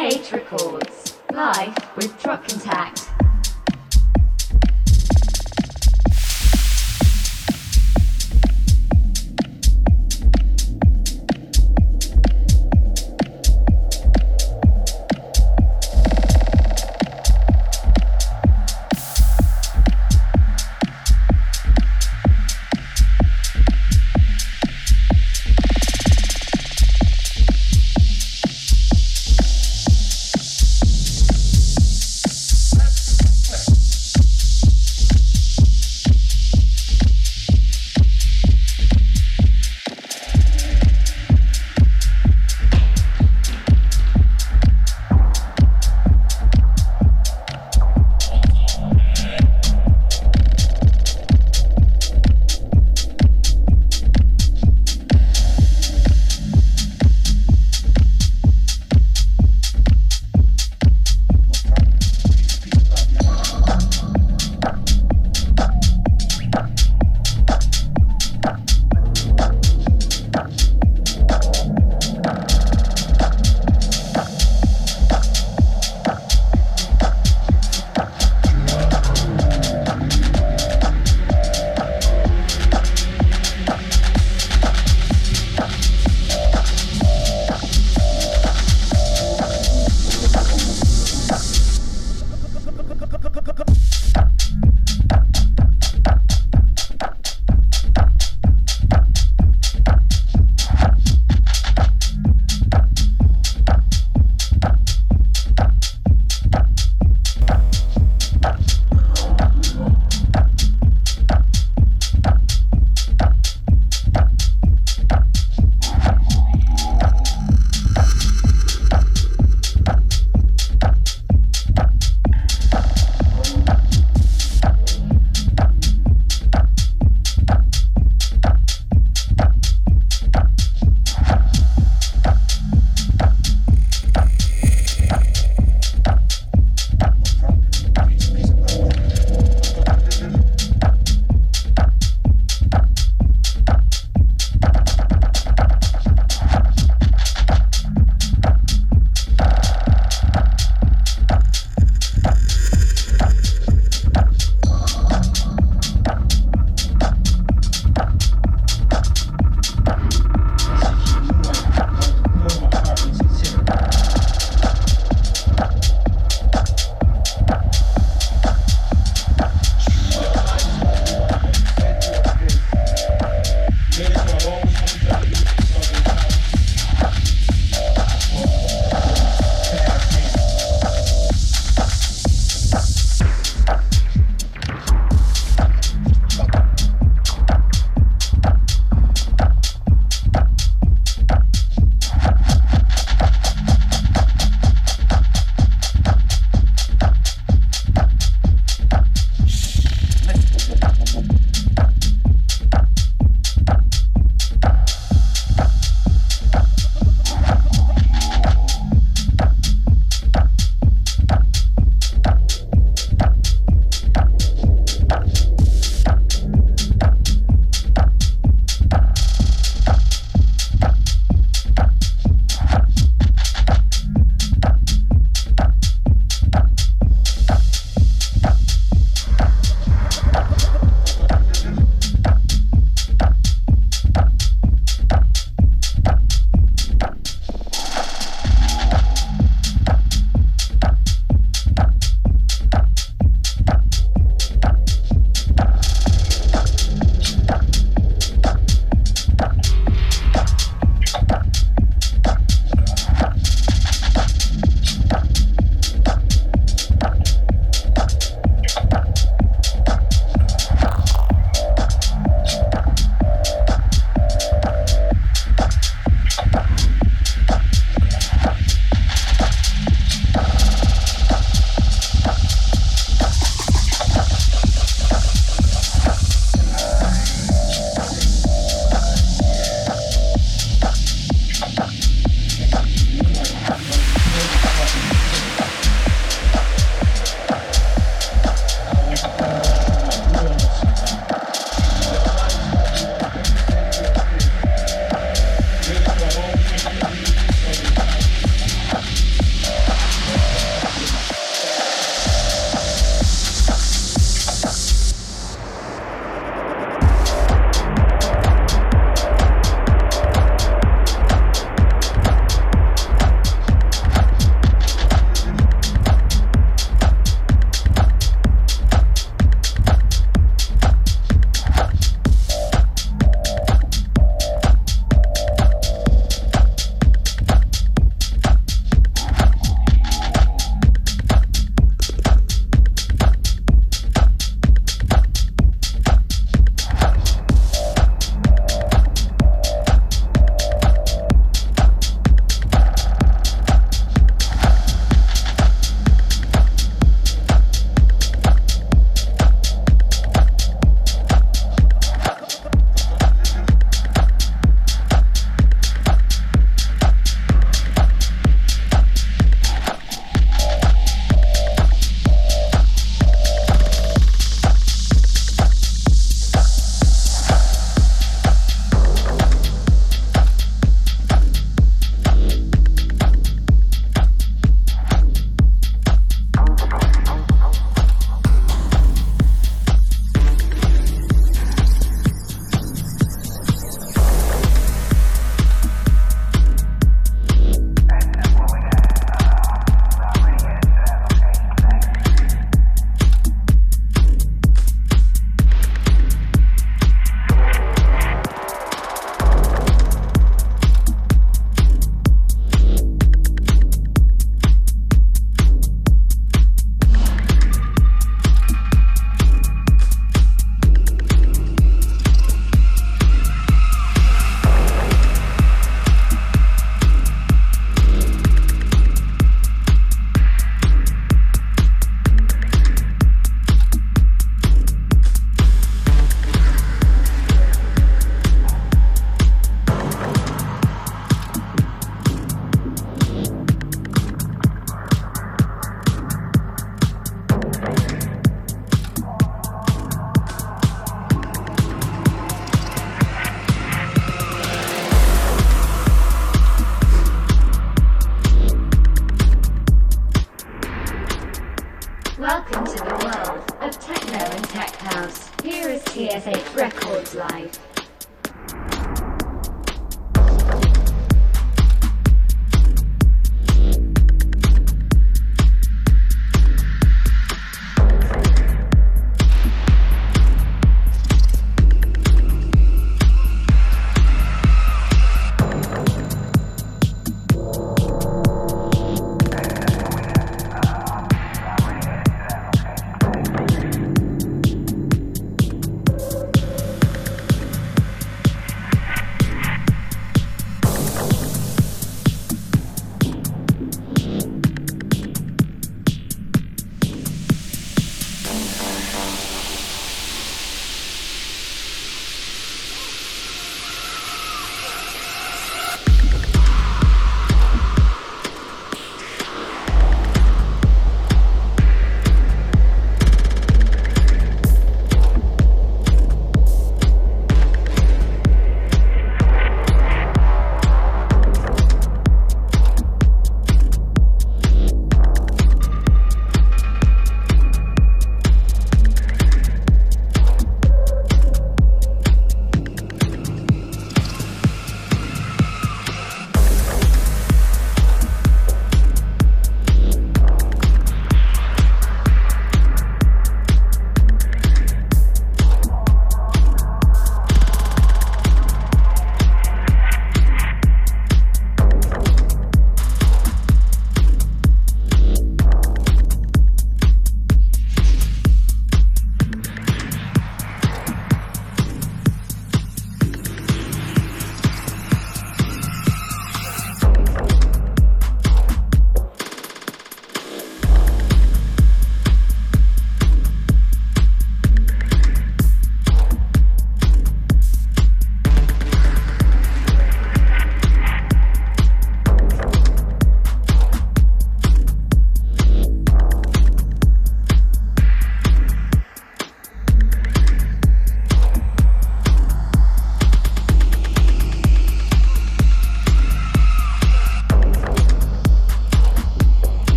Records, live with Truck Contact.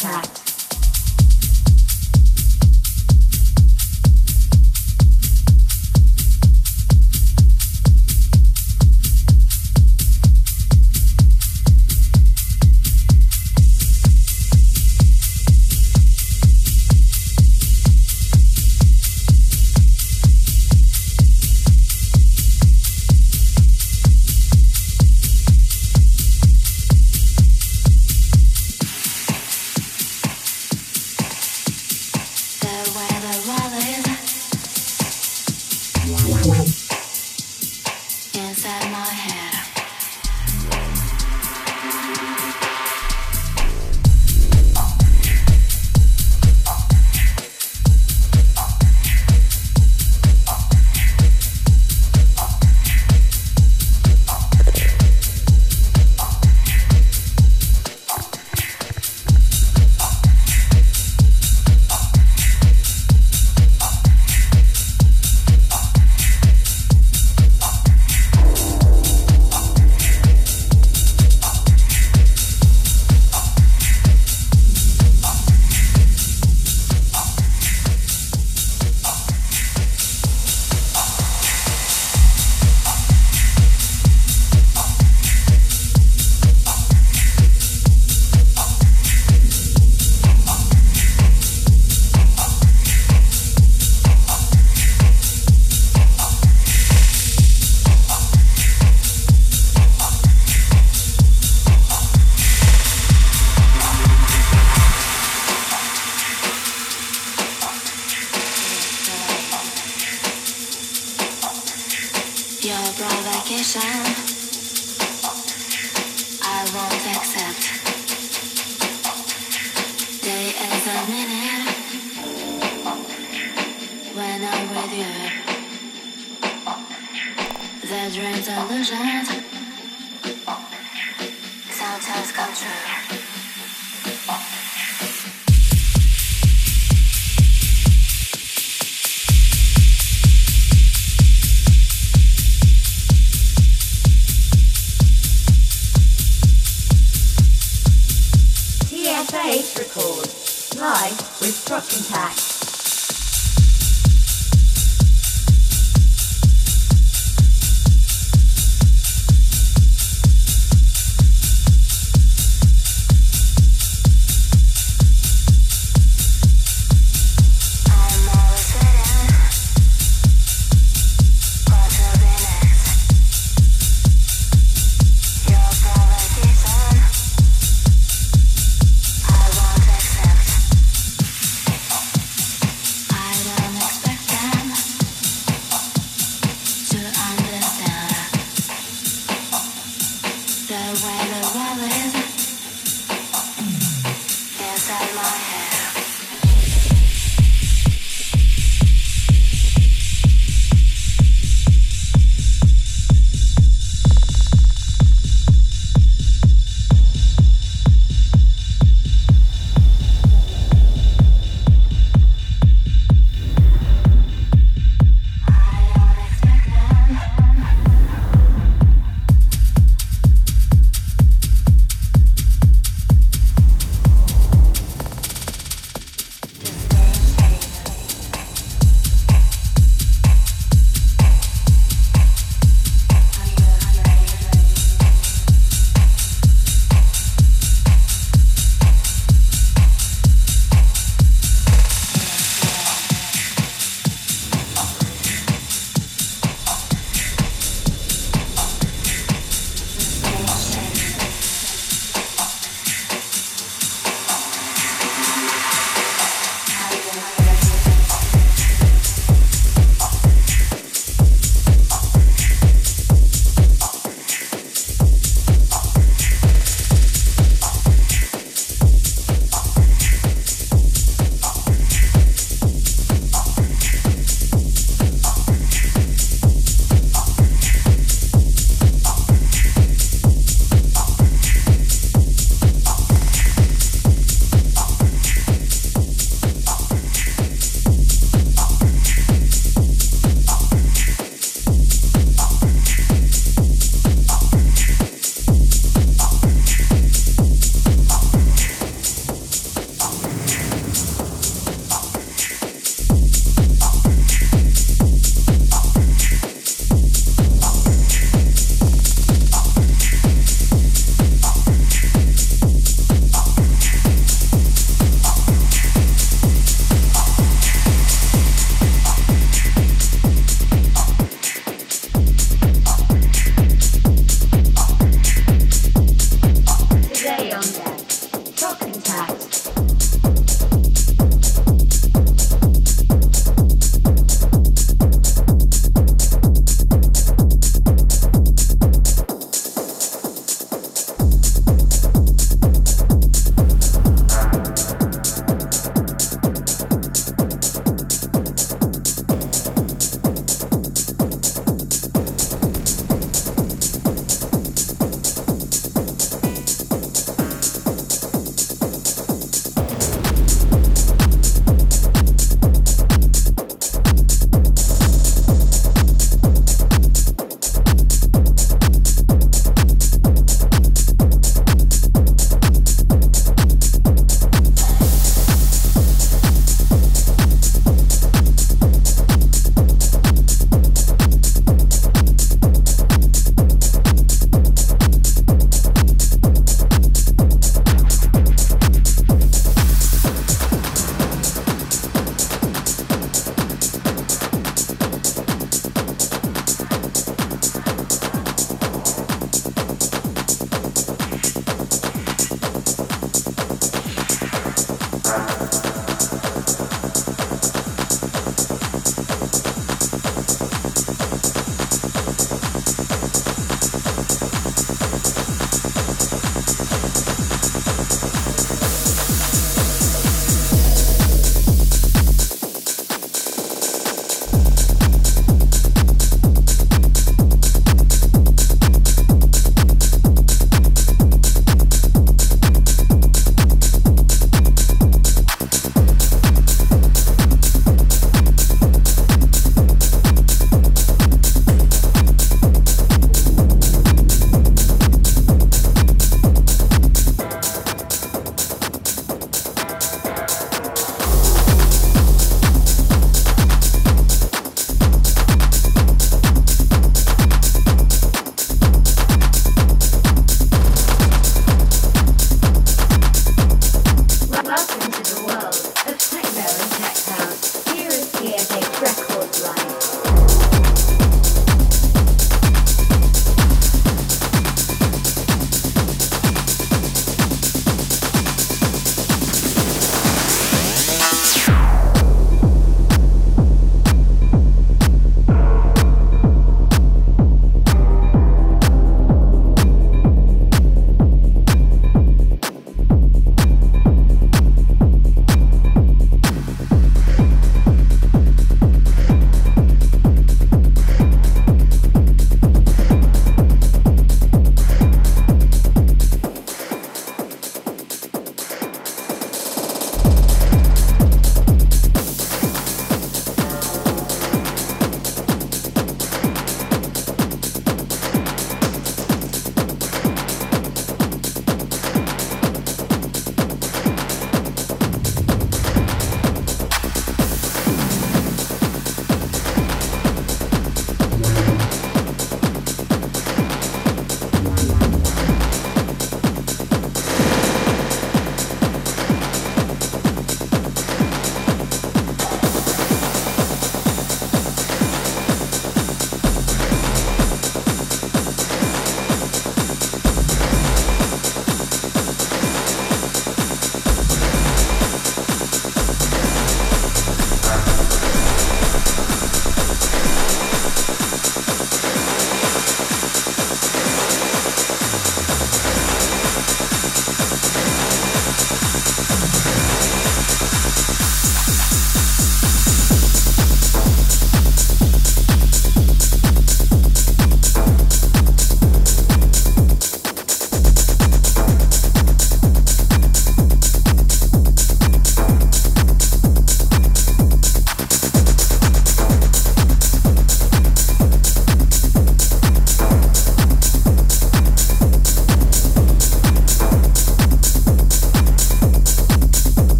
contact.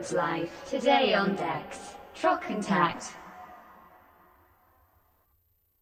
Records Live. Today on decks, Truck and Tact.